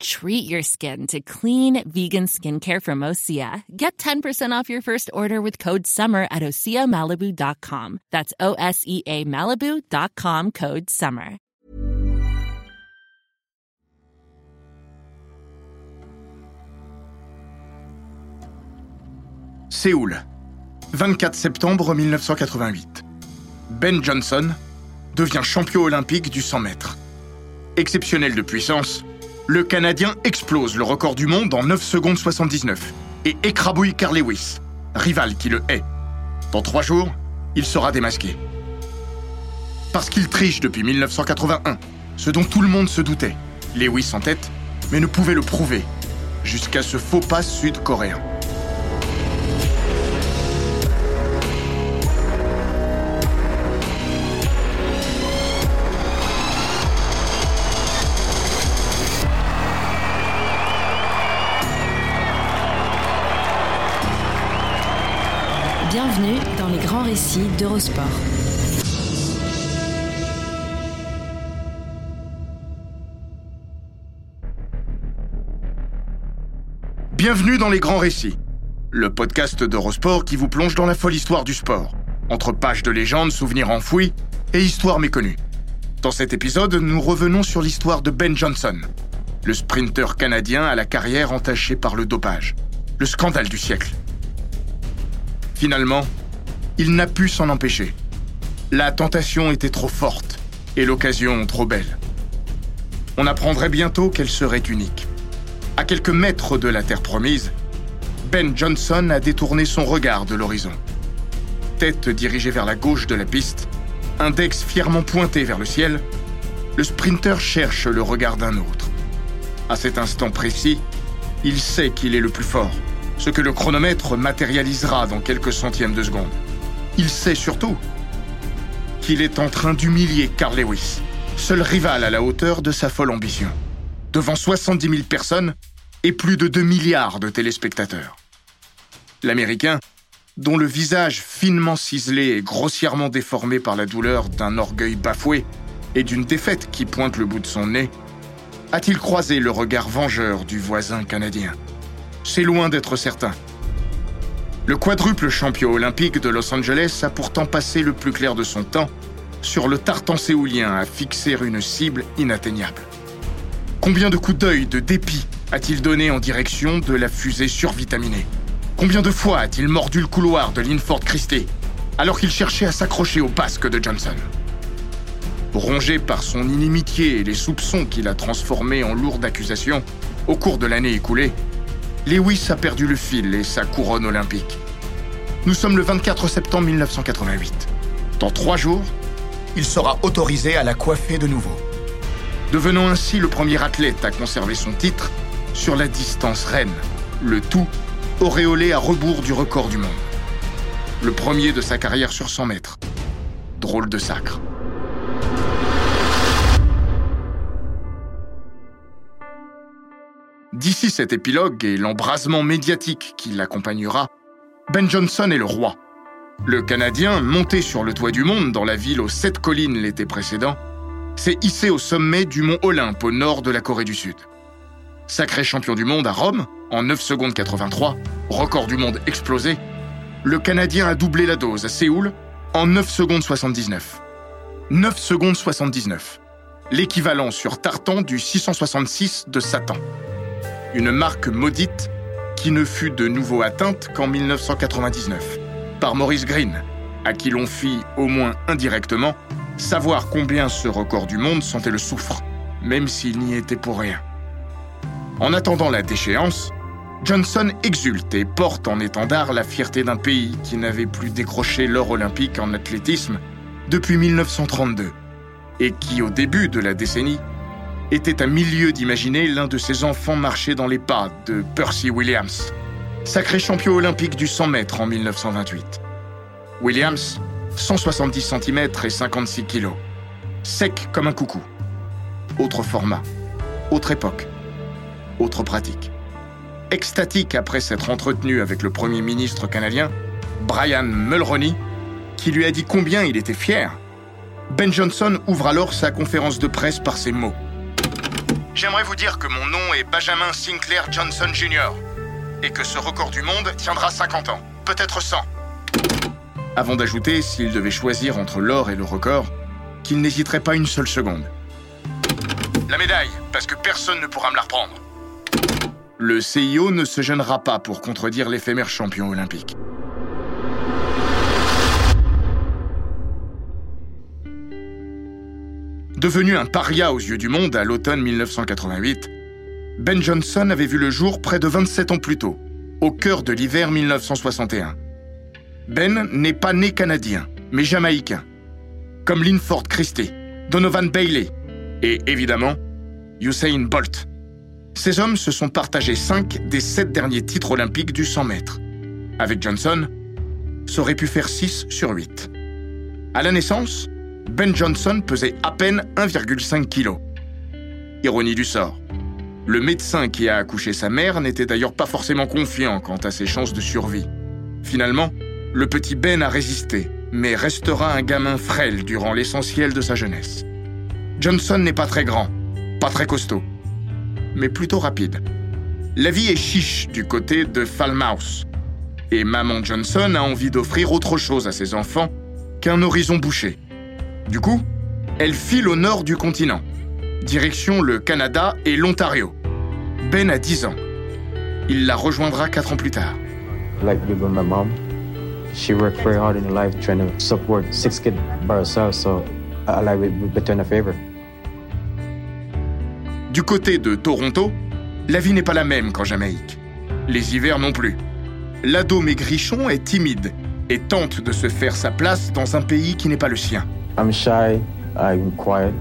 Treat your skin to clean vegan skincare from Osea. Get 10% off your first order with code SUMMER at OseaMalibu.com. That's O S E A Malibu.com code SUMMER. Séoul, 24 septembre 1988. Ben Johnson devient champion olympique du 100 mètres. Exceptionnel de puissance, le Canadien explose le record du monde en 9 secondes 79 et écrabouille Carl Lewis, rival qui le hait. Dans trois jours, il sera démasqué. Parce qu'il triche depuis 1981, ce dont tout le monde se doutait. Lewis en tête, mais ne pouvait le prouver, jusqu'à ce faux pas sud-coréen. Récits d'Eurosport. Bienvenue dans les grands récits, le podcast d'Eurosport qui vous plonge dans la folle histoire du sport, entre pages de légendes, souvenirs enfouis et histoires méconnues. Dans cet épisode, nous revenons sur l'histoire de Ben Johnson, le sprinter canadien à la carrière entachée par le dopage, le scandale du siècle. Finalement, il n'a pu s'en empêcher. La tentation était trop forte et l'occasion trop belle. On apprendrait bientôt qu'elle serait unique. À quelques mètres de la terre promise, Ben Johnson a détourné son regard de l'horizon. Tête dirigée vers la gauche de la piste, index fièrement pointé vers le ciel, le sprinter cherche le regard d'un autre. À cet instant précis, il sait qu'il est le plus fort, ce que le chronomètre matérialisera dans quelques centièmes de seconde. Il sait surtout qu'il est en train d'humilier Carl Lewis, seul rival à la hauteur de sa folle ambition, devant 70 000 personnes et plus de 2 milliards de téléspectateurs. L'Américain, dont le visage finement ciselé et grossièrement déformé par la douleur d'un orgueil bafoué et d'une défaite qui pointe le bout de son nez, a-t-il croisé le regard vengeur du voisin canadien? C'est loin d'être certain. Le quadruple champion olympique de Los Angeles a pourtant passé le plus clair de son temps sur le tartan séoulien à fixer une cible inatteignable. Combien de coups d'œil, de dépit a-t-il donné en direction de la fusée survitaminée? Combien de fois a-t-il mordu le couloir de Linford Christie alors qu'il cherchait à s'accrocher au basque de Johnson? Rongé par son inimitié et les soupçons qu'il a transformés en lourdes accusations au cours de l'année écoulée, Lewis a perdu le fil et sa couronne olympique. Nous sommes le 24 septembre 1988. Dans trois jours, il sera autorisé à la coiffer de nouveau. Devenant ainsi le premier athlète à conserver son titre sur la distance reine, le tout auréolé à rebours du record du monde. Le premier de sa carrière sur 100 mètres. Drôle de sacre. D'ici cet épilogue et l'embrasement médiatique qui l'accompagnera, Ben Johnson est le roi. Le Canadien, monté sur le toit du monde dans la ville aux sept collines l'été précédent, s'est hissé au sommet du mont Olympe au nord de la Corée du Sud. Sacré champion du monde à Rome, en 9 secondes 83, record du monde explosé, le Canadien a doublé la dose à Séoul en 9 secondes 79. 9 secondes 79. L'équivalent sur tartan du 666 de Satan une marque maudite qui ne fut de nouveau atteinte qu'en 1999, par Maurice Green, à qui l'on fit, au moins indirectement, savoir combien ce record du monde sentait le soufre, même s'il n'y était pour rien. En attendant la déchéance, Johnson exulte et porte en étendard la fierté d'un pays qui n'avait plus décroché l'or olympique en athlétisme depuis 1932 et qui, au début de la décennie, était à milieu d'imaginer l'un de ses enfants marcher dans les pas de Percy Williams, sacré champion olympique du 100 mètres en 1928. Williams, 170 cm et 56 kg. Sec comme un coucou. Autre format, autre époque, autre pratique. Extatique après s'être entretenu avec le Premier ministre canadien, Brian Mulroney, qui lui a dit combien il était fier, Ben Johnson ouvre alors sa conférence de presse par ces mots. J'aimerais vous dire que mon nom est Benjamin Sinclair Johnson Jr. et que ce record du monde tiendra 50 ans, peut-être 100. Avant d'ajouter, s'il devait choisir entre l'or et le record, qu'il n'hésiterait pas une seule seconde. La médaille, parce que personne ne pourra me la reprendre. Le CIO ne se gênera pas pour contredire l'éphémère champion olympique. Devenu un paria aux yeux du monde à l'automne 1988, Ben Johnson avait vu le jour près de 27 ans plus tôt, au cœur de l'hiver 1961. Ben n'est pas né canadien, mais jamaïcain, comme Linford Christie, Donovan Bailey et évidemment Usain Bolt. Ces hommes se sont partagés 5 des 7 derniers titres olympiques du 100 mètres. Avec Johnson, ça aurait pu faire 6 sur 8. À la naissance, ben Johnson pesait à peine 1,5 kg. Ironie du sort. Le médecin qui a accouché sa mère n'était d'ailleurs pas forcément confiant quant à ses chances de survie. Finalement, le petit Ben a résisté, mais restera un gamin frêle durant l'essentiel de sa jeunesse. Johnson n'est pas très grand, pas très costaud, mais plutôt rapide. La vie est chiche du côté de Falmouth, et maman Johnson a envie d'offrir autre chose à ses enfants qu'un horizon bouché. Du coup, elle file au nord du continent, direction le Canada et l'Ontario. Ben a 10 ans. Il la rejoindra 4 ans plus tard. Like with my mom, she worked very hard in life trying to support six kids by herself, so I like return a favor. Du côté de Toronto, la vie n'est pas la même qu'en Jamaïque. Les hivers non plus. L'ado maigrichon est timide et tente de se faire sa place dans un pays qui n'est pas le sien. I'm shy, I'm quiet.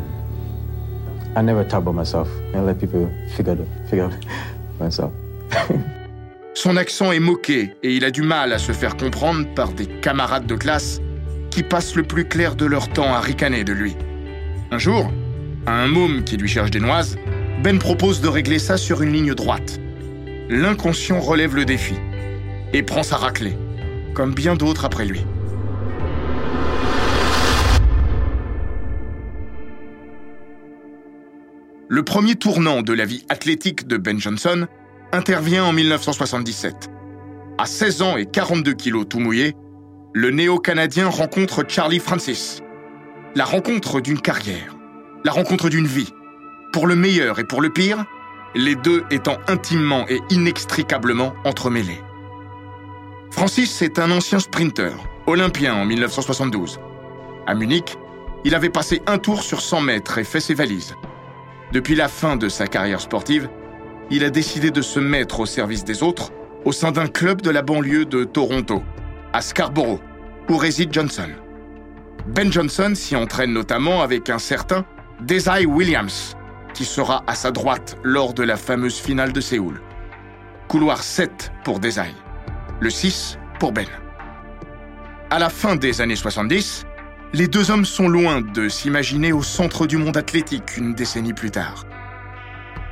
I never talk about myself. I let people figure it, figure it myself. Son accent est moqué et il a du mal à se faire comprendre par des camarades de classe qui passent le plus clair de leur temps à ricaner de lui. Un jour, à un môme qui lui cherche des noises, Ben propose de régler ça sur une ligne droite. L'inconscient relève le défi et prend sa raclée, comme bien d'autres après lui. Le premier tournant de la vie athlétique de Ben Johnson intervient en 1977. À 16 ans et 42 kilos tout mouillé, le néo-canadien rencontre Charlie Francis. La rencontre d'une carrière, la rencontre d'une vie. Pour le meilleur et pour le pire, les deux étant intimement et inextricablement entremêlés. Francis est un ancien sprinter, olympien en 1972. À Munich, il avait passé un tour sur 100 mètres et fait ses valises. Depuis la fin de sa carrière sportive, il a décidé de se mettre au service des autres au sein d'un club de la banlieue de Toronto, à Scarborough, où réside Johnson. Ben Johnson s'y entraîne notamment avec un certain Desai Williams, qui sera à sa droite lors de la fameuse finale de Séoul. Couloir 7 pour Desai, le 6 pour Ben. À la fin des années 70, les deux hommes sont loin de s'imaginer au centre du monde athlétique une décennie plus tard.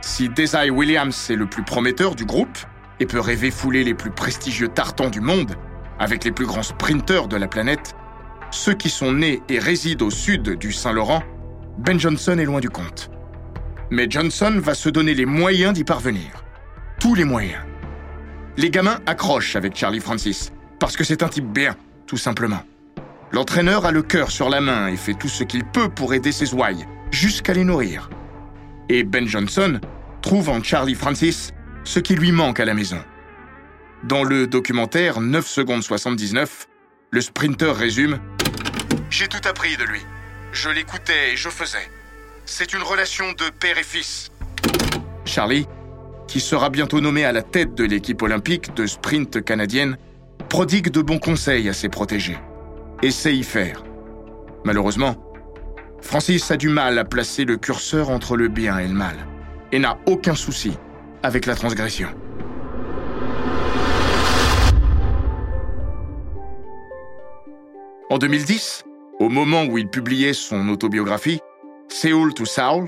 Si Desai Williams est le plus prometteur du groupe et peut rêver fouler les plus prestigieux tartans du monde avec les plus grands sprinteurs de la planète, ceux qui sont nés et résident au sud du Saint-Laurent, Ben Johnson est loin du compte. Mais Johnson va se donner les moyens d'y parvenir. Tous les moyens. Les gamins accrochent avec Charlie Francis, parce que c'est un type bien, tout simplement. L'entraîneur a le cœur sur la main et fait tout ce qu'il peut pour aider ses ouailles, jusqu'à les nourrir. Et Ben Johnson trouve en Charlie Francis ce qui lui manque à la maison. Dans le documentaire 9 secondes 79, le sprinter résume J'ai tout appris de lui. Je l'écoutais et je faisais. C'est une relation de père et fils. Charlie, qui sera bientôt nommé à la tête de l'équipe olympique de sprint canadienne, prodigue de bons conseils à ses protégés et faire. Malheureusement, Francis a du mal à placer le curseur entre le bien et le mal, et n'a aucun souci avec la transgression. En 2010, au moment où il publiait son autobiographie, Seoul to Seoul,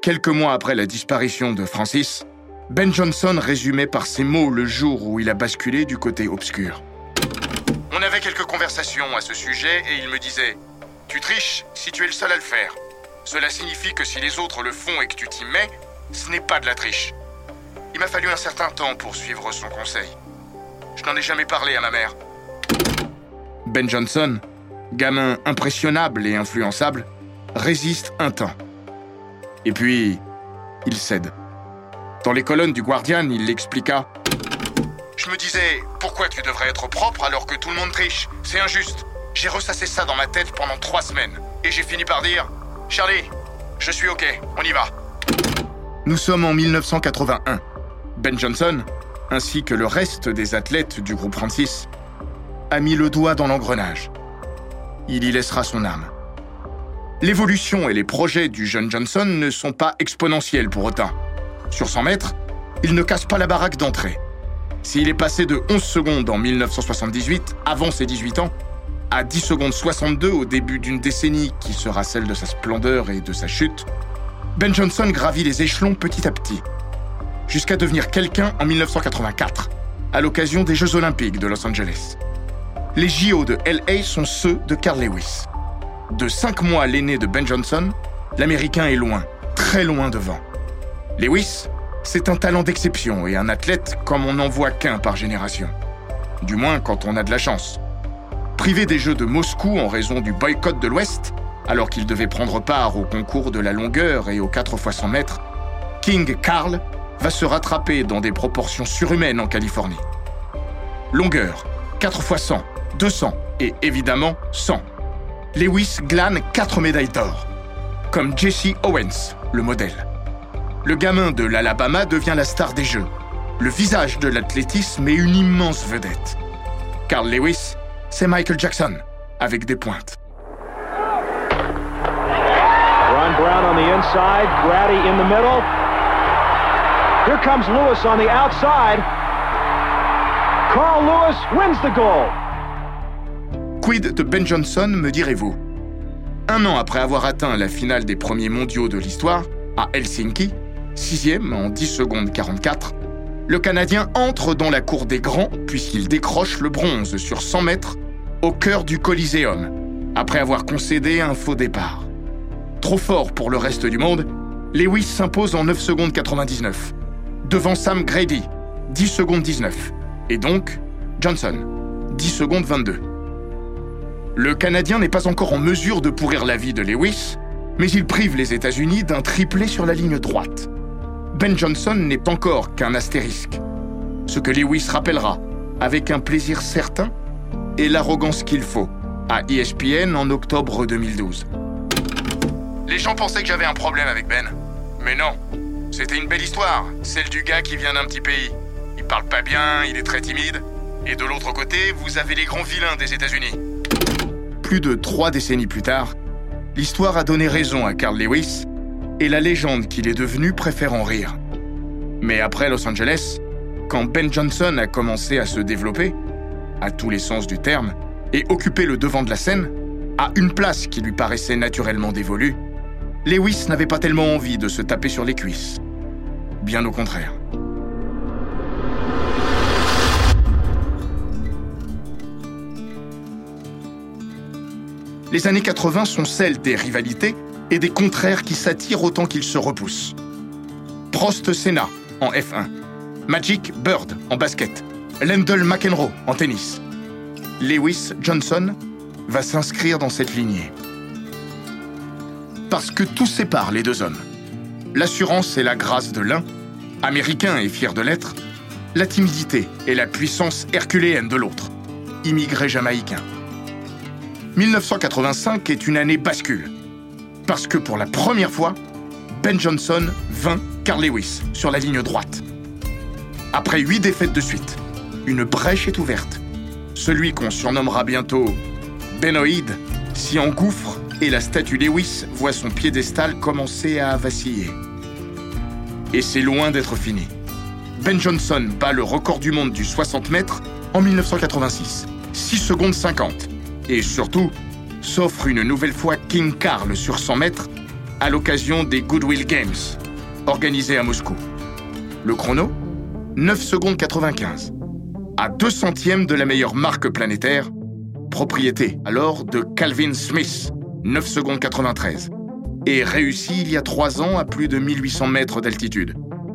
quelques mois après la disparition de Francis, Ben Johnson résumait par ces mots le jour où il a basculé du côté obscur. On avait quelques conversations à ce sujet et il me disait Tu triches si tu es le seul à le faire. Cela signifie que si les autres le font et que tu t'y mets, ce n'est pas de la triche. Il m'a fallu un certain temps pour suivre son conseil. Je n'en ai jamais parlé à ma mère. Ben Johnson, gamin impressionnable et influençable, résiste un temps. Et puis, il cède. Dans les colonnes du Guardian, il l'expliqua. Je me disais, pourquoi tu devrais être propre alors que tout le monde triche C'est injuste. J'ai ressassé ça dans ma tête pendant trois semaines. Et j'ai fini par dire, Charlie, je suis OK, on y va. Nous sommes en 1981. Ben Johnson, ainsi que le reste des athlètes du groupe Francis, a mis le doigt dans l'engrenage. Il y laissera son âme. L'évolution et les projets du jeune Johnson ne sont pas exponentiels pour autant. Sur 100 mètres, il ne casse pas la baraque d'entrée. S'il est passé de 11 secondes en 1978, avant ses 18 ans, à 10 secondes 62 au début d'une décennie qui sera celle de sa splendeur et de sa chute, Ben Johnson gravit les échelons petit à petit, jusqu'à devenir quelqu'un en 1984, à l'occasion des Jeux olympiques de Los Angeles. Les JO de LA sont ceux de Carl Lewis. De cinq mois l'aîné de Ben Johnson, l'Américain est loin, très loin devant. Lewis, c'est un talent d'exception et un athlète comme on n'en voit qu'un par génération. Du moins quand on a de la chance. Privé des Jeux de Moscou en raison du boycott de l'Ouest, alors qu'il devait prendre part au concours de la longueur et aux 4 x 100 mètres, King Carl va se rattraper dans des proportions surhumaines en Californie. Longueur, 4 x 100, 200 et évidemment 100. Lewis glane 4 médailles d'or, comme Jesse Owens, le modèle. Le gamin de l'Alabama devient la star des Jeux, le visage de l'athlétisme et une immense vedette. Carl Lewis, c'est Michael Jackson, avec des pointes. Ron Brown on the inside, Grady in the middle. Here comes Lewis on the outside. Carl Lewis wins the goal. Quid de Ben Johnson, me direz-vous? Un an après avoir atteint la finale des premiers mondiaux de l'histoire, à Helsinki, sixième en 10 secondes 44, le Canadien entre dans la cour des grands puisqu'il décroche le bronze sur 100 mètres au cœur du Coliseum, après avoir concédé un faux départ. Trop fort pour le reste du monde, Lewis s'impose en 9 secondes 99, devant Sam Grady, 10 secondes 19, et donc Johnson, 10 secondes 22. Le Canadien n'est pas encore en mesure de pourrir la vie de Lewis, mais il prive les États-Unis d'un triplé sur la ligne droite. Ben Johnson n'est encore qu'un astérisque. Ce que Lewis rappellera, avec un plaisir certain et l'arrogance qu'il faut, à ESPN en octobre 2012. Les gens pensaient que j'avais un problème avec Ben. Mais non. C'était une belle histoire, celle du gars qui vient d'un petit pays. Il parle pas bien, il est très timide. Et de l'autre côté, vous avez les grands vilains des États-Unis. Plus de trois décennies plus tard, l'histoire a donné raison à Carl Lewis et la légende qu'il est devenu préfère en rire. Mais après Los Angeles, quand Ben Johnson a commencé à se développer, à tous les sens du terme, et occuper le devant de la scène, à une place qui lui paraissait naturellement dévolue, Lewis n'avait pas tellement envie de se taper sur les cuisses. Bien au contraire. Les années 80 sont celles des rivalités et des contraires qui s'attirent autant qu'ils se repoussent. Prost Senna en F1, Magic Bird en basket, Lendl McEnroe en tennis. Lewis Johnson va s'inscrire dans cette lignée. Parce que tout sépare les deux hommes. L'assurance et la grâce de l'un, américain et fier de l'être, la timidité et la puissance herculéenne de l'autre, immigré jamaïcain. 1985 est une année bascule. Parce que pour la première fois, Ben Johnson vainc Carl Lewis sur la ligne droite. Après huit défaites de suite, une brèche est ouverte. Celui qu'on surnommera bientôt Benoïd s'y engouffre et la statue Lewis voit son piédestal commencer à vaciller. Et c'est loin d'être fini. Ben Johnson bat le record du monde du 60 mètres en 1986, 6 secondes 50. Et surtout, s'offre une nouvelle fois King Carl sur 100 mètres à l'occasion des Goodwill Games, organisés à Moscou. Le chrono 9 secondes 95. À 2 centièmes de la meilleure marque planétaire, propriété alors de Calvin Smith, 9 secondes 93. Et réussi il y a 3 ans à plus de 1800 mètres d'altitude,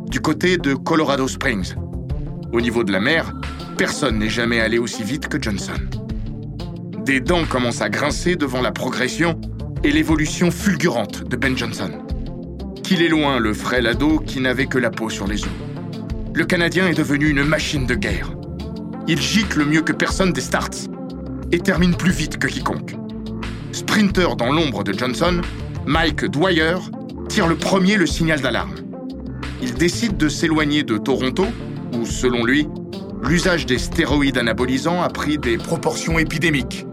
du côté de Colorado Springs. Au niveau de la mer, personne n'est jamais allé aussi vite que Johnson. Des dents commencent à grincer devant la progression et l'évolution fulgurante de Ben Johnson. Qu'il est loin le frêle ado qui n'avait que la peau sur les os. Le Canadien est devenu une machine de guerre. Il gicle mieux que personne des starts et termine plus vite que quiconque. Sprinter dans l'ombre de Johnson, Mike Dwyer tire le premier le signal d'alarme. Il décide de s'éloigner de Toronto, où, selon lui, l'usage des stéroïdes anabolisants a pris des proportions épidémiques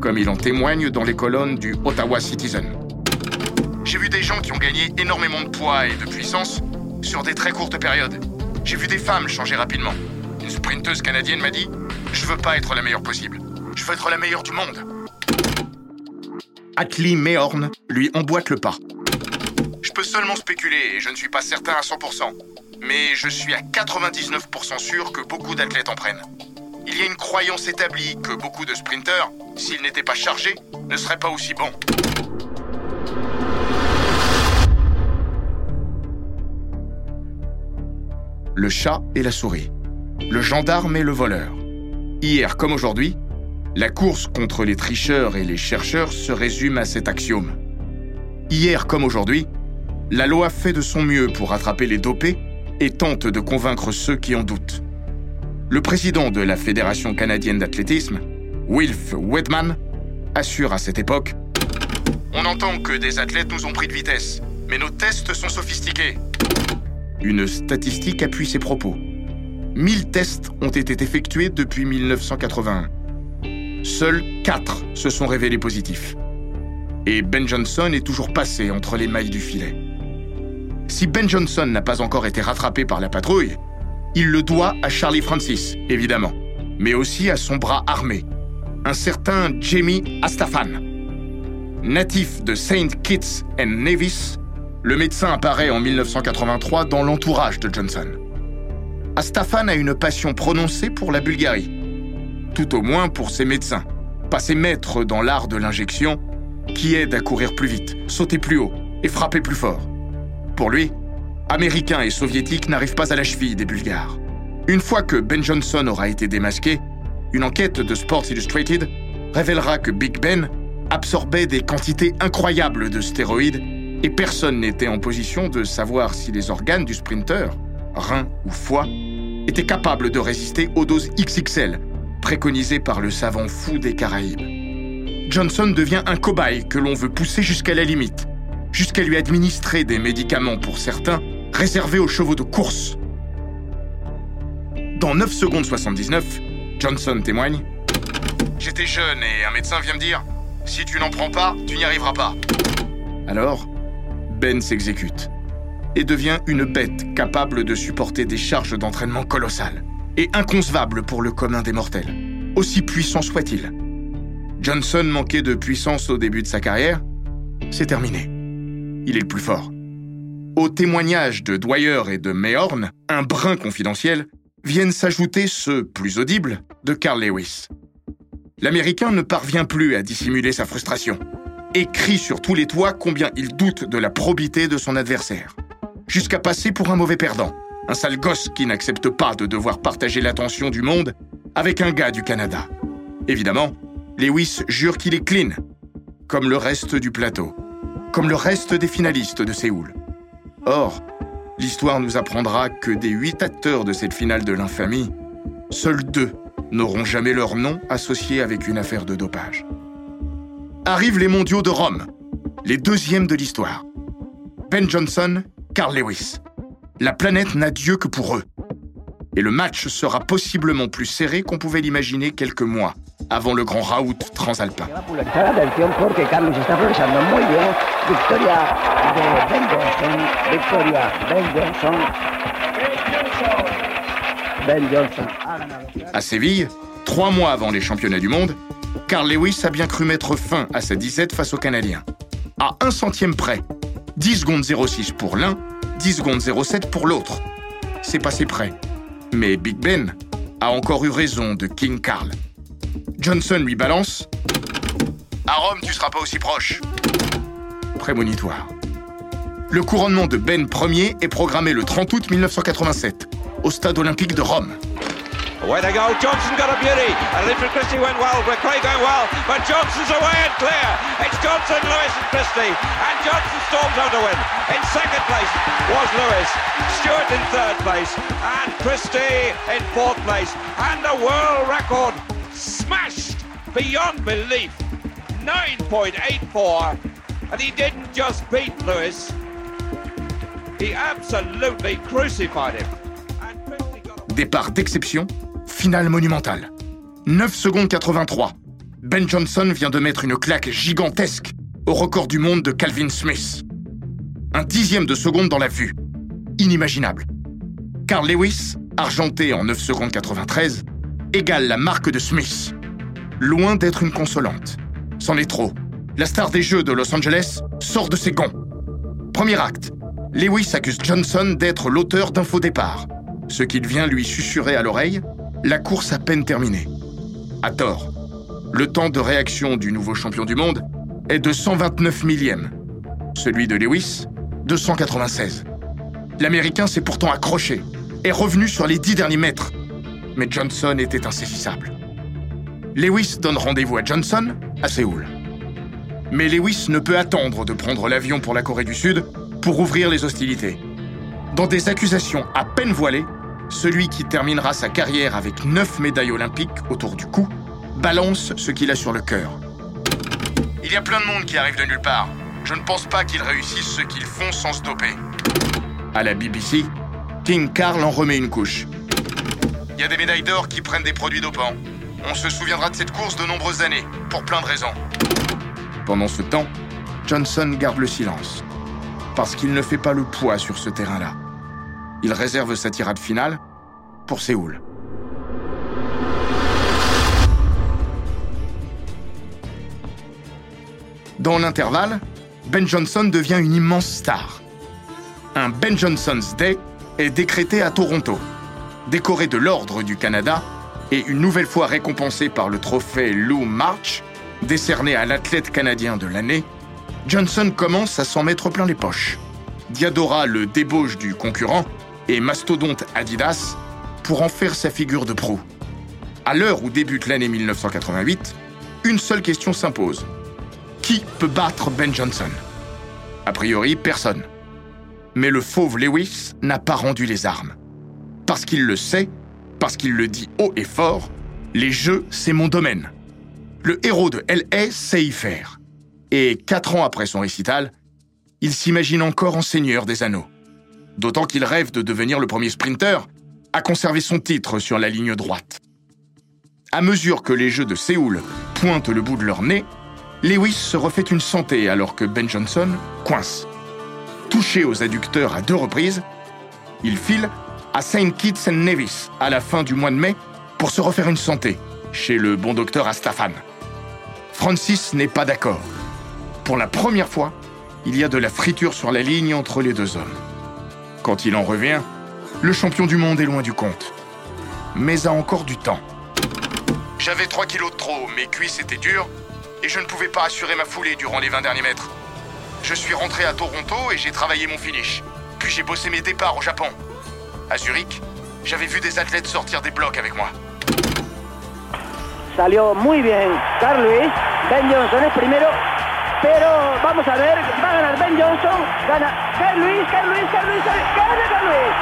comme il en témoigne dans les colonnes du Ottawa Citizen. J'ai vu des gens qui ont gagné énormément de poids et de puissance sur des très courtes périodes. J'ai vu des femmes changer rapidement. Une sprinteuse canadienne m'a dit Je veux pas être la meilleure possible. Je veux être la meilleure du monde. Atlee Mehorn lui emboîte le pas. Je peux seulement spéculer et je ne suis pas certain à 100%. Mais je suis à 99% sûr que beaucoup d'athlètes en prennent. Il y a une croyance établie que beaucoup de sprinteurs, s'ils n'étaient pas chargés, ne seraient pas aussi bons. Le chat et la souris. Le gendarme et le voleur. Hier comme aujourd'hui, la course contre les tricheurs et les chercheurs se résume à cet axiome. Hier comme aujourd'hui, la loi fait de son mieux pour attraper les dopés et tente de convaincre ceux qui en doutent. Le président de la Fédération canadienne d'athlétisme, Wilf Wedman, assure à cette époque On entend que des athlètes nous ont pris de vitesse, mais nos tests sont sophistiqués. Une statistique appuie ses propos. 1000 tests ont été effectués depuis 1981. Seuls 4 se sont révélés positifs. Et Ben Johnson est toujours passé entre les mailles du filet. Si Ben Johnson n'a pas encore été rattrapé par la patrouille, il le doit à Charlie Francis, évidemment, mais aussi à son bras armé, un certain Jamie Astafan. Natif de St. Kitts and Nevis, le médecin apparaît en 1983 dans l'entourage de Johnson. Astafan a une passion prononcée pour la Bulgarie, tout au moins pour ses médecins, pas ses maîtres dans l'art de l'injection, qui aident à courir plus vite, sauter plus haut et frapper plus fort. Pour lui, Américains et Soviétiques n'arrivent pas à la cheville des Bulgares. Une fois que Ben Johnson aura été démasqué, une enquête de Sports Illustrated révélera que Big Ben absorbait des quantités incroyables de stéroïdes et personne n'était en position de savoir si les organes du sprinter, reins ou foie, étaient capables de résister aux doses XXL préconisées par le savant fou des Caraïbes. Johnson devient un cobaye que l'on veut pousser jusqu'à la limite, jusqu'à lui administrer des médicaments pour certains réservé aux chevaux de course. Dans 9 secondes 79, Johnson témoigne J'étais jeune et un médecin vient me dire Si tu n'en prends pas, tu n'y arriveras pas. Alors, Ben s'exécute et devient une bête capable de supporter des charges d'entraînement colossales et inconcevable pour le commun des mortels, aussi puissant soit-il. Johnson manquait de puissance au début de sa carrière, c'est terminé. Il est le plus fort. Au témoignage de Dwyer et de Mayhorn, un brin confidentiel, viennent s'ajouter ceux, plus audibles, de Carl Lewis. L'Américain ne parvient plus à dissimuler sa frustration et crie sur tous les toits combien il doute de la probité de son adversaire, jusqu'à passer pour un mauvais perdant, un sale gosse qui n'accepte pas de devoir partager l'attention du monde avec un gars du Canada. Évidemment, Lewis jure qu'il est clean, comme le reste du plateau, comme le reste des finalistes de Séoul. Or, l'histoire nous apprendra que des huit acteurs de cette finale de l'infamie, seuls deux n'auront jamais leur nom associé avec une affaire de dopage. Arrivent les mondiaux de Rome, les deuxièmes de l'histoire. Ben Johnson, Carl Lewis. La planète n'a Dieu que pour eux. Et le match sera possiblement plus serré qu'on pouvait l'imaginer quelques mois avant le grand raout transalpin. À Séville, trois mois avant les championnats du monde, Carl Lewis a bien cru mettre fin à sa disette face aux Canadiens. À un centième près, 10 secondes 06 pour l'un, 10 secondes 07 pour l'autre. C'est passé près. Mais Big Ben a encore eu raison de King Carl. Johnson lui balance À Rome, tu seras pas aussi proche. Prémonitoire. Le couronnement de Ben Ier est programmé le 30 août 1987 au stade olympique de Rome. Away they go. Johnson got a beauty. And Linford Christie went well. McRae going well. But Johnson's away and clear. It's Johnson, Lewis and Christie. And Johnson storms on to win. In second place was Lewis. Stewart in third place. And Christie in fourth place. And the world record smashed beyond belief. 9.84. And he didn't just beat Lewis. He absolutely crucified him. Départ d'exception, finale monumentale. 9 secondes 83. Ben Johnson vient de mettre une claque gigantesque au record du monde de Calvin Smith. Un dixième de seconde dans la vue. Inimaginable. Carl Lewis, argenté en 9 secondes 93, égale la marque de Smith. Loin d'être une consolante. C'en est trop. La star des Jeux de Los Angeles sort de ses gonds. Premier acte. Lewis accuse Johnson d'être l'auteur d'un faux départ, ce qu'il vient lui susurrer à l'oreille, la course à peine terminée. À tort. Le temps de réaction du nouveau champion du monde est de 129 millièmes. Celui de Lewis, 296. L'Américain s'est pourtant accroché, est revenu sur les dix derniers mètres. Mais Johnson était insaisissable. Lewis donne rendez-vous à Johnson à Séoul. Mais Lewis ne peut attendre de prendre l'avion pour la Corée du Sud pour ouvrir les hostilités. Dans des accusations à peine voilées, celui qui terminera sa carrière avec neuf médailles olympiques autour du cou balance ce qu'il a sur le cœur. Il y a plein de monde qui arrive de nulle part. Je ne pense pas qu'ils réussissent ce qu'ils font sans se doper. À la BBC, King Carl en remet une couche. Il y a des médailles d'or qui prennent des produits dopants. On se souviendra de cette course de nombreuses années, pour plein de raisons. Pendant ce temps, Johnson garde le silence. Parce qu'il ne fait pas le poids sur ce terrain-là. Il réserve sa tirade finale pour Séoul. Dans l'intervalle, Ben Johnson devient une immense star. Un Ben Johnson's Day est décrété à Toronto, décoré de l'Ordre du Canada et une nouvelle fois récompensé par le trophée Lou March, décerné à l'athlète canadien de l'année, Johnson commence à s'en mettre plein les poches. Diadora le débauche du concurrent et mastodonte Adidas pour en faire sa figure de proue. À l'heure où débute l'année 1988, une seule question s'impose. Qui peut battre Ben Johnson? A priori, personne. Mais le fauve Lewis n'a pas rendu les armes. Parce qu'il le sait, parce qu'il le dit haut et fort, les jeux, c'est mon domaine. Le héros de LA sait y faire. Et quatre ans après son récital, il s'imagine encore en seigneur des anneaux. D'autant qu'il rêve de devenir le premier sprinter à conserver son titre sur la ligne droite. À mesure que les Jeux de Séoul pointent le bout de leur nez, Lewis se refait une santé alors que Ben Johnson coince. Touché aux adducteurs à deux reprises, il file à St. Kitts and Nevis à la fin du mois de mai pour se refaire une santé chez le bon docteur Astafan. Francis n'est pas d'accord. Pour la première fois, il y a de la friture sur la ligne entre les deux hommes. Quand il en revient, le champion du monde est loin du compte. Mais a encore du temps. J'avais 3 kilos de trop, mes cuisses étaient dures, et je ne pouvais pas assurer ma foulée durant les 20 derniers mètres. Je suis rentré à Toronto et j'ai travaillé mon finish. Puis j'ai bossé mes départs au Japon. À Zurich, j'avais vu des athlètes sortir des blocs avec moi. Salió muy bien Carl Lewis. Ben Johnson es primero. Pero vamos a ver, va a ganar Ben Johnson. Gana Carl Lewis, Carl Lewis, Carl Lewis. Gana Carl Lewis.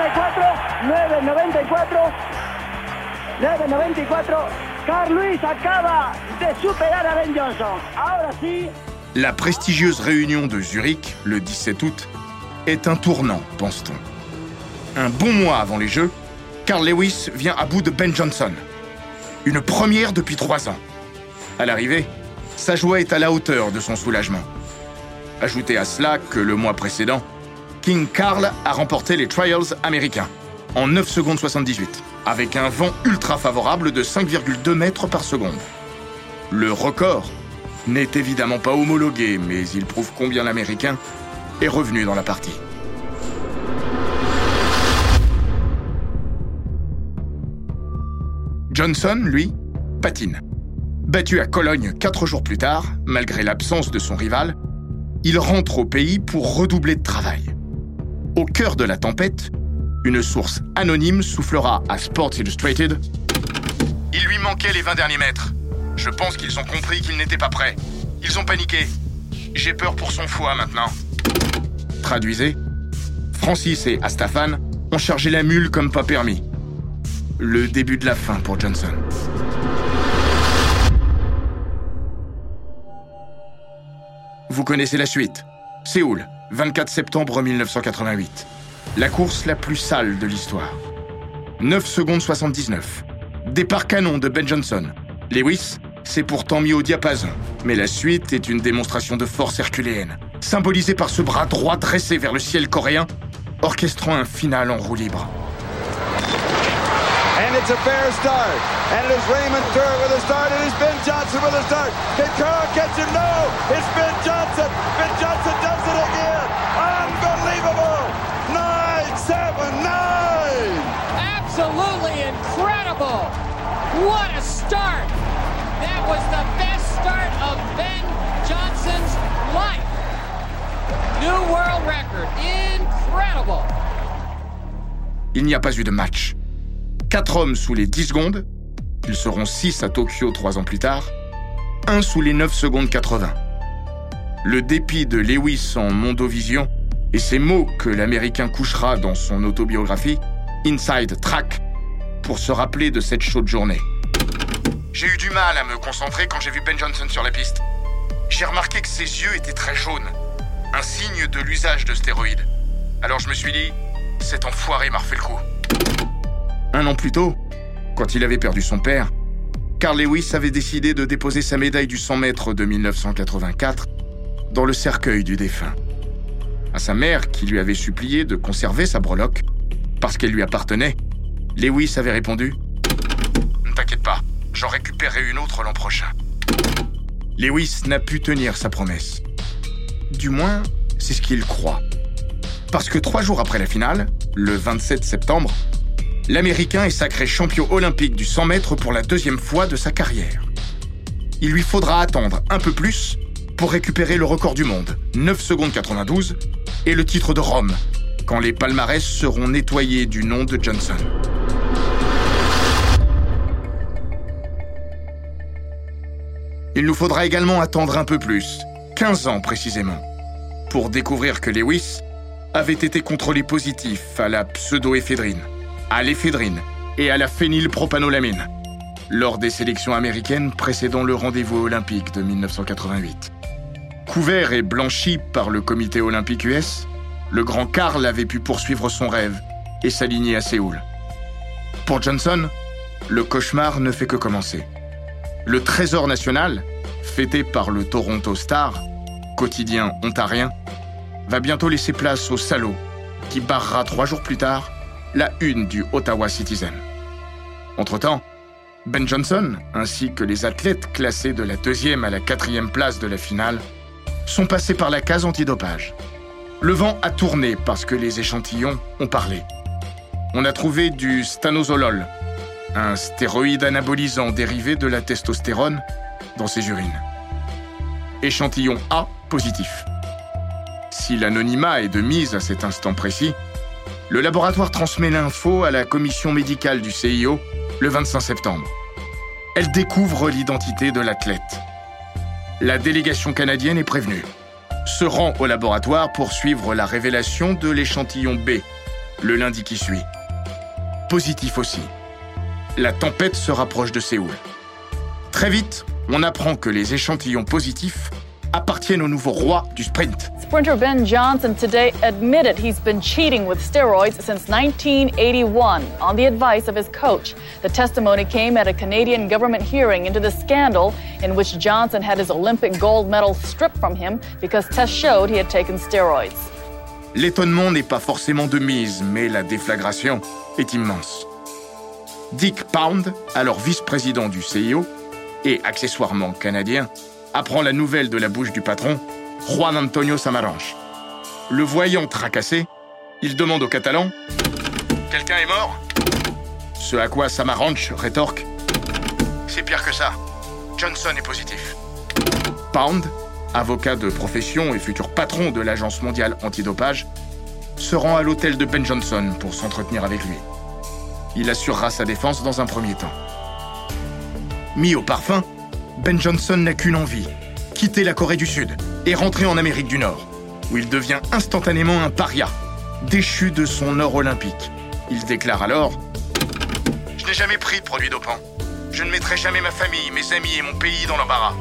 9.94, 9.94, 9.94. Carl Lewis acaba de superar a Ben Johnson. Ahora sí. La prestigieuse réunion de Zurich, le 17 août, est un tournant, pense-t-on. Un bon mois avant les Jeux, Carl Lewis vient à bout de Ben Johnson. Une première depuis trois ans. À l'arrivée, sa joie est à la hauteur de son soulagement. Ajoutez à cela que le mois précédent, King Carl a remporté les Trials américains en 9 secondes 78, avec un vent ultra favorable de 5,2 mètres par seconde. Le record n'est évidemment pas homologué, mais il prouve combien l'Américain est revenu dans la partie. Johnson, lui, patine. Battu à Cologne quatre jours plus tard, malgré l'absence de son rival, il rentre au pays pour redoubler de travail. Au cœur de la tempête, une source anonyme soufflera à Sports Illustrated Il lui manquait les 20 derniers mètres. Je pense qu'ils ont compris qu'il n'était pas prêt. Ils ont paniqué. J'ai peur pour son foie maintenant. Traduisez Francis et Astafan ont chargé la mule comme pas permis. Le début de la fin pour Johnson. Vous connaissez la suite. Séoul, 24 septembre 1988. La course la plus sale de l'histoire. 9 secondes 79. Départ canon de Ben Johnson. Lewis s'est pourtant mis au diapason, mais la suite est une démonstration de force herculéenne, symbolisée par ce bras droit dressé vers le ciel coréen, orchestrant un final en roue libre. And it's a fair start. And it is Raymond Kerr with a start. It is Ben Johnson with a start. Can Kerr catch him? No! It's Ben Johnson. Ben Johnson does it again. Unbelievable! Nine, seven, nine! Absolutely incredible! What a start! That was the best start of Ben Johnson's life. New world record. Incredible! Il n'y a pas eu de match. 4 hommes sous les 10 secondes, ils seront 6 à Tokyo 3 ans plus tard, 1 sous les 9 secondes 80. Le dépit de Lewis en Mondovision et ces mots que l'Américain couchera dans son autobiographie, Inside Track, pour se rappeler de cette chaude journée. J'ai eu du mal à me concentrer quand j'ai vu Ben Johnson sur la piste. J'ai remarqué que ses yeux étaient très jaunes, un signe de l'usage de stéroïdes. Alors je me suis dit, cet enfoiré m'a refait le coup. Un an plus tôt, quand il avait perdu son père, Carl Lewis avait décidé de déposer sa médaille du 100 mètres de 1984 dans le cercueil du défunt. À sa mère, qui lui avait supplié de conserver sa breloque parce qu'elle lui appartenait, Lewis avait répondu Ne t'inquiète pas, j'en récupérerai une autre l'an prochain. Lewis n'a pu tenir sa promesse. Du moins, c'est ce qu'il croit. Parce que trois jours après la finale, le 27 septembre, l'Américain est sacré champion olympique du 100 mètres pour la deuxième fois de sa carrière. Il lui faudra attendre un peu plus pour récupérer le record du monde, 9 secondes 92, et le titre de Rome, quand les palmarès seront nettoyés du nom de Johnson. Il nous faudra également attendre un peu plus, 15 ans précisément, pour découvrir que Lewis avait été contrôlé positif à la pseudoéphédrine à l'éphédrine et à la phénylpropanolamine lors des sélections américaines précédant le rendez-vous olympique de 1988. Couvert et blanchi par le comité olympique US, le grand Karl avait pu poursuivre son rêve et s'aligner à Séoul. Pour Johnson, le cauchemar ne fait que commencer. Le trésor national, fêté par le Toronto Star, quotidien ontarien, va bientôt laisser place au salaud qui barrera trois jours plus tard la une du Ottawa Citizen. Entre-temps, Ben Johnson, ainsi que les athlètes classés de la deuxième à la quatrième place de la finale, sont passés par la case antidopage. Le vent a tourné parce que les échantillons ont parlé. On a trouvé du stanozolol, un stéroïde anabolisant dérivé de la testostérone, dans ses urines. Échantillon A positif. Si l'anonymat est de mise à cet instant précis, le laboratoire transmet l'info à la commission médicale du CIO le 25 septembre. Elle découvre l'identité de l'athlète. La délégation canadienne est prévenue. Se rend au laboratoire pour suivre la révélation de l'échantillon B, le lundi qui suit. Positif aussi. La tempête se rapproche de Séoul. Très vite, on apprend que les échantillons positifs appartiennent au nouveau roi du sprint. Sprinter Ben Johnson today admitted he's been cheating with steroids since 1981 on the advice of his coach. The testimony came at a Canadian government hearing into the scandal in which Johnson had his Olympic gold medal stripped from him because tests showed he had taken steroids. L'étonnement n'est pas forcément de mise, mais la déflagration est immense. Dick Pound, alors vice-président du CIO et accessoirement canadien, apprend la nouvelle de la bouche du patron, Juan Antonio Samaranch. Le voyant tracassé, il demande au Catalan Quelqu'un est mort? Ce à quoi Samaranch rétorque C'est pire que ça. Johnson est positif. Pound, avocat de profession et futur patron de l'Agence mondiale antidopage, se rend à l'hôtel de Ben Johnson pour s'entretenir avec lui. Il assurera sa défense dans un premier temps. Mis au parfum, Ben Johnson n'a qu'une envie, quitter la Corée du Sud et rentrer en Amérique du Nord, où il devient instantanément un paria, déchu de son or olympique. Il déclare alors Je n'ai jamais pris de produits dopants. Je ne mettrai jamais ma famille, mes amis et mon pays dans l'embarras.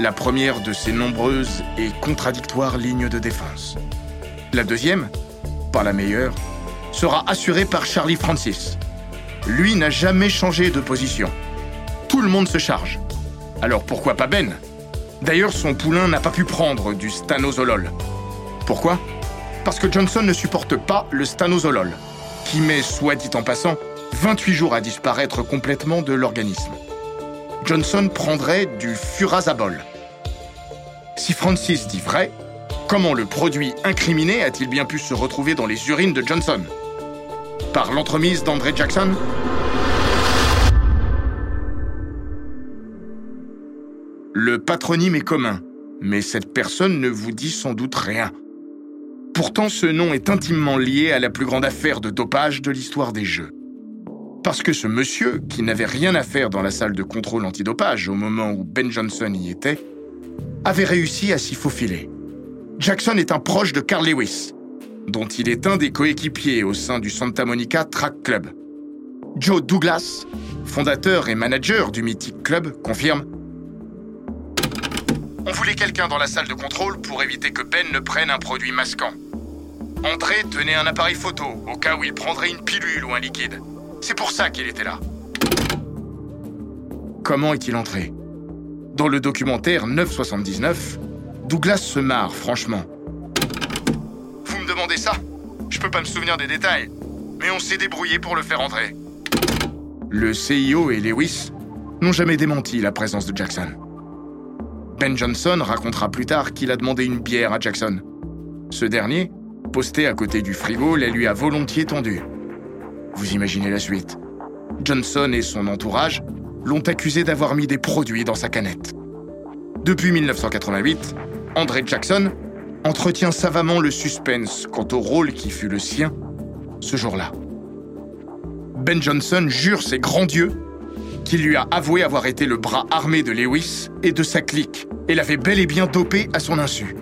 La première de ces nombreuses et contradictoires lignes de défense. La deuxième, pas la meilleure, sera assurée par Charlie Francis. Lui n'a jamais changé de position. Tout le monde se charge. Alors pourquoi pas Ben? D'ailleurs, son poulain n'a pas pu prendre du stanozolol. Pourquoi? Parce que Johnson ne supporte pas le stanozolol, qui met, soit dit en passant, 28 jours à disparaître complètement de l'organisme. Johnson prendrait du furazabol. Si Francis dit vrai, comment le produit incriminé a-t-il bien pu se retrouver dans les urines de Johnson? Par l'entremise d'André Jackson? Le patronyme est commun, mais cette personne ne vous dit sans doute rien. Pourtant, ce nom est intimement lié à la plus grande affaire de dopage de l'histoire des Jeux. Parce que ce monsieur, qui n'avait rien à faire dans la salle de contrôle antidopage au moment où Ben Johnson y était, avait réussi à s'y faufiler. Jackson est un proche de Carl Lewis, dont il est un des coéquipiers au sein du Santa Monica Track Club. Joe Douglas, fondateur et manager du mythique club, confirme On voulait quelqu'un dans la salle de contrôle pour éviter que Ben ne prenne un produit masquant. André tenait un appareil photo au cas où il prendrait une pilule ou un liquide. C'est pour ça qu'il était là. Comment est-il entré? Dans le documentaire 979, Douglas se marre franchement. Vous me demandez ça? Je peux pas me souvenir des détails, mais on s'est débrouillé pour le faire entrer. Le CIO et Lewis n'ont jamais démenti la présence de Jackson. Ben Johnson racontera plus tard qu'il a demandé une bière à Jackson. Ce dernier, posté à côté du frigo, la lui a volontiers tendue. Vous imaginez la suite. Johnson et son entourage l'ont accusé d'avoir mis des produits dans sa canette. Depuis 1988, André Jackson entretient savamment le suspense quant au rôle qui fut le sien ce jour-là. Ben Johnson jure ses grands dieux qu'il lui a avoué avoir été le bras armé de Lewis et de sa clique et l'avait bel et bien dopé à son insu.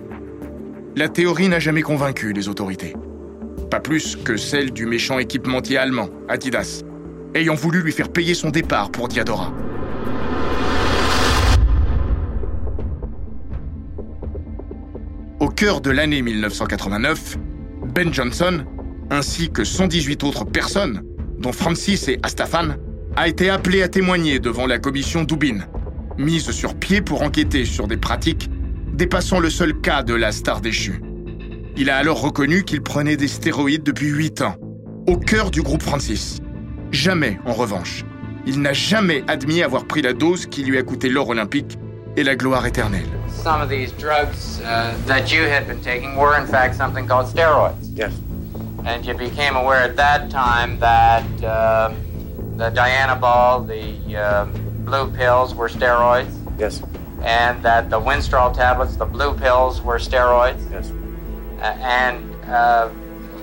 La théorie n'a jamais convaincu les autorités. Pas plus que celle du méchant équipementier allemand, Adidas, ayant voulu lui faire payer son départ pour Diadora. Au cœur de l'année 1989, Ben Johnson, ainsi que 118 autres personnes, dont Francis et Astafan, a été appelé à témoigner devant la commission Dubin, mise sur pied pour enquêter sur des pratiques dépassant le seul cas de la star déchue. Il a alors reconnu qu'il prenait des stéroïdes depuis 8 ans, au cœur du groupe Francis. Jamais, en revanche, il n'a jamais admis avoir pris la dose qui lui a coûté l'or olympique et la gloire éternelle. Some of these drugs uh, that you had been taking were in fact something called steroids. Yes. And you became aware at that time that uh, the Diana Ball, the uh, blue pills were steroids. Yes. And that the Winstrol tablets, the blue pills, were steroids. Yes. Uh, and uh,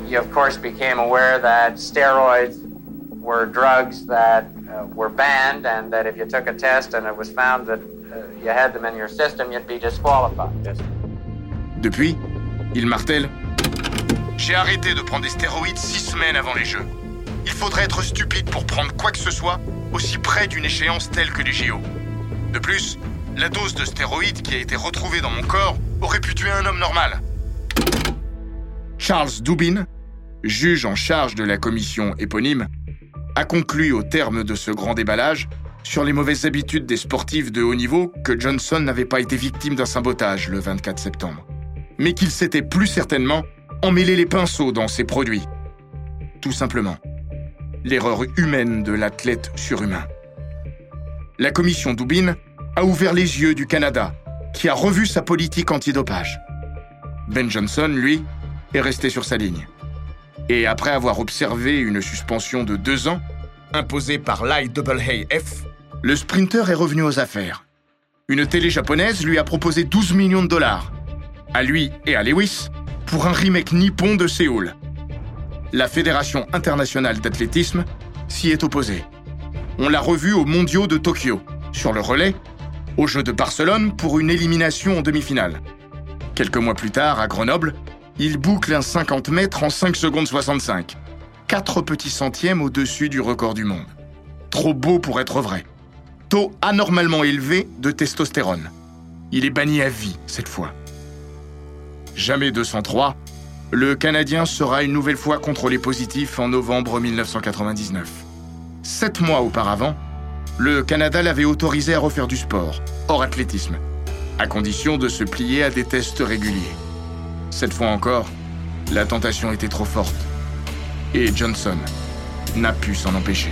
you, of course, became aware that steroids were drugs that uh, were banned, and that if you took a test and it was found that uh, you had them in your system, you'd be disqualified. Yes. Depuis, il martèle J'ai arrêté de prendre des stéroïdes six semaines avant les Jeux. Il faudrait être stupide pour prendre quoi que ce soit aussi près d'une échéance telle que les JO. De plus, la dose de stéroïdes qui a été retrouvée dans mon corps aurait pu tuer un homme normal. Charles Dubin, juge en charge de la commission éponyme, a conclu au terme de ce grand déballage sur les mauvaises habitudes des sportifs de haut niveau que Johnson n'avait pas été victime d'un sabotage le 24 septembre, mais qu'il s'était plus certainement emmêlé les pinceaux dans ses produits. Tout simplement, l'erreur humaine de l'athlète surhumain. La commission Dubin a ouvert les yeux du Canada, qui a revu sa politique antidopage. Ben Johnson, lui, est resté sur sa ligne. Et après avoir observé une suspension de deux ans, imposée par l'IAAF, le sprinter est revenu aux affaires. Une télé japonaise lui a proposé 12 millions de dollars, à lui et à Lewis, pour un remake nippon de Séoul. La Fédération internationale d'athlétisme s'y est opposée. On l'a revu aux mondiaux de Tokyo, sur le relais, aux Jeux de Barcelone pour une élimination en demi-finale. Quelques mois plus tard, à Grenoble, il boucle un 50 mètres en 5 secondes 65. 4 petits centièmes au-dessus du record du monde. Trop beau pour être vrai. Taux anormalement élevé de testostérone. Il est banni à vie cette fois. Jamais 203, le Canadien sera une nouvelle fois contrôlé positif en novembre 1999. Sept mois auparavant, le Canada l'avait autorisé à refaire du sport, hors athlétisme, à condition de se plier à des tests réguliers. Cette fois encore, la tentation était trop forte. Et Johnson n'a pu s'en empêcher.